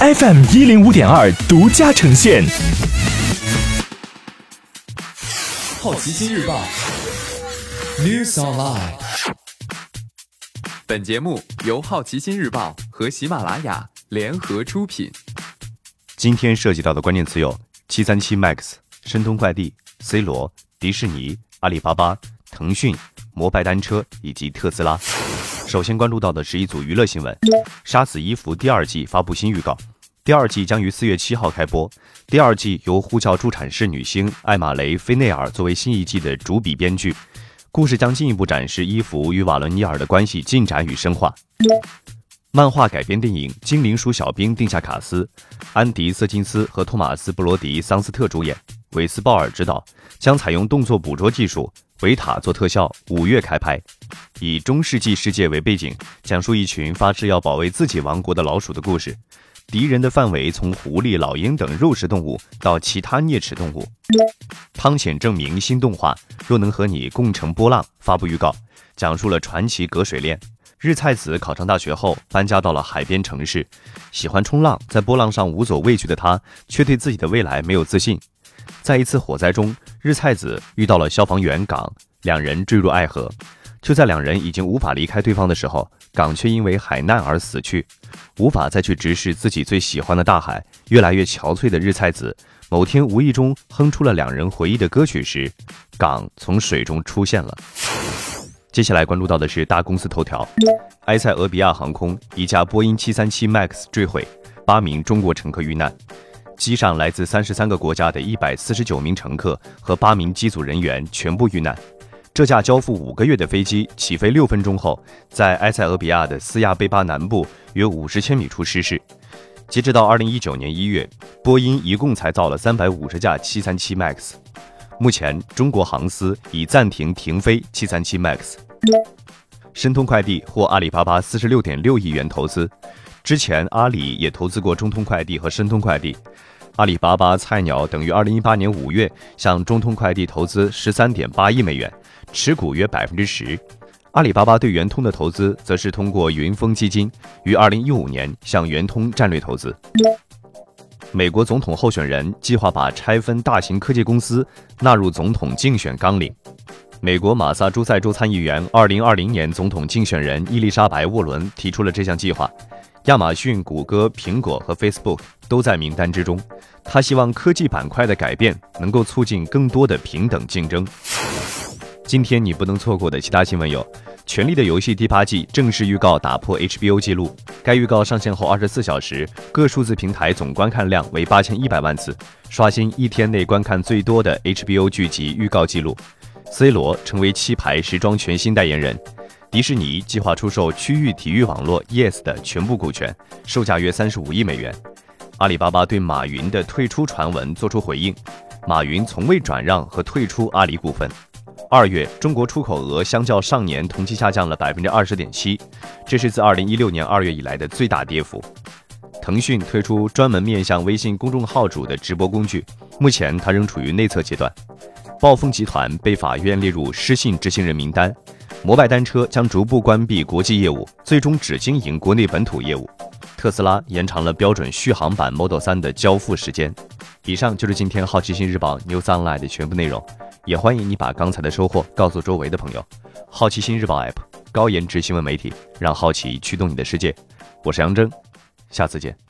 FM 一零五点二独家呈现。好奇心日报，News Online。本节目由好奇心日报和喜马拉雅联合出品。今天涉及到的关键词有：七三七 MAX、申通快递、C 罗、迪士尼、阿里巴巴、腾讯、摩拜单车以及特斯拉。首先关注到的是一组娱乐新闻，《杀死伊芙》第二季发布新预告，第二季将于四月七号开播。第二季由呼叫助产士女星艾玛雷·菲内尔作为新一季的主笔编剧，故事将进一步展示伊芙与瓦伦尼尔的关系进展与深化。漫画改编电影《精灵鼠小兵》定下卡斯，安迪·瑟金斯和托马斯·布罗迪·桑斯特主演，韦斯鲍尔执导，将采用动作捕捉技术。维塔做特效，五月开拍，以中世纪世界为背景，讲述一群发誓要保卫自己王国的老鼠的故事。敌人的范围从狐狸、老鹰等肉食动物到其他啮齿动物。汤浅证明新动画《若能和你共乘波浪》发布预告，讲述了传奇隔水恋。日菜子考上大学后搬家到了海边城市，喜欢冲浪，在波浪上无所畏惧的他，却对自己的未来没有自信。在一次火灾中，日菜子遇到了消防员港，两人坠入爱河。就在两人已经无法离开对方的时候，港却因为海难而死去，无法再去直视自己最喜欢的大海。越来越憔悴的日菜子，某天无意中哼出了两人回忆的歌曲时，港从水中出现了。接下来关注到的是大公司头条：埃塞俄比亚航空一架波音737 MAX 坠毁，八名中国乘客遇难。机上来自三十三个国家的一百四十九名乘客和八名机组人员全部遇难。这架交付五个月的飞机起飞六分钟后，在埃塞俄比亚的斯亚贝巴南部约五十千米处失事。截止到二零一九年一月，波音一共才造了三百五十架七三七 MAX。目前，中国航司已暂停停飞七三七 MAX。申通快递获阿里巴巴四十六点六亿元投资。之前，阿里也投资过中通快递和申通快递。阿里巴巴、菜鸟等于二零一八年五月向中通快递投资十三点八亿美元，持股约百分之十。阿里巴巴对圆通的投资，则是通过云峰基金于二零一五年向圆通战略投资。美国总统候选人计划把拆分大型科技公司纳入总统竞选纲领。美国马萨诸塞州参议员、二零二零年总统竞选人伊丽莎白·沃伦提出了这项计划。亚马逊、谷歌、苹果和 Facebook 都在名单之中。他希望科技板块的改变能够促进更多的平等竞争。今天你不能错过的其他新闻有：《权力的游戏》第八季正式预告打破 HBO 记录，该预告上线后二十四小时各数字平台总观看量为八千一百万次，刷新一天内观看最多的 HBO 剧集预告记录。C 罗成为七牌时装全新代言人。迪士尼计划出售区域体育网络 Yes 的全部股权，售价约三十五亿美元。阿里巴巴对马云的退出传闻作出回应，马云从未转让和退出阿里股份。二月，中国出口额相较上年同期下降了百分之二十点七，这是自二零一六年二月以来的最大跌幅。腾讯推出专门面向微信公众号主的直播工具，目前它仍处于内测阶段。暴风集团被法院列入失信执行人名单。摩拜单车将逐步关闭国际业务，最终只经营国内本土业务。特斯拉延长了标准续航版 Model 3的交付时间。以上就是今天好奇心日报 News Online 的全部内容，也欢迎你把刚才的收获告诉周围的朋友。好奇心日报 App，高颜值新闻媒体，让好奇驱动你的世界。我是杨征，下次见。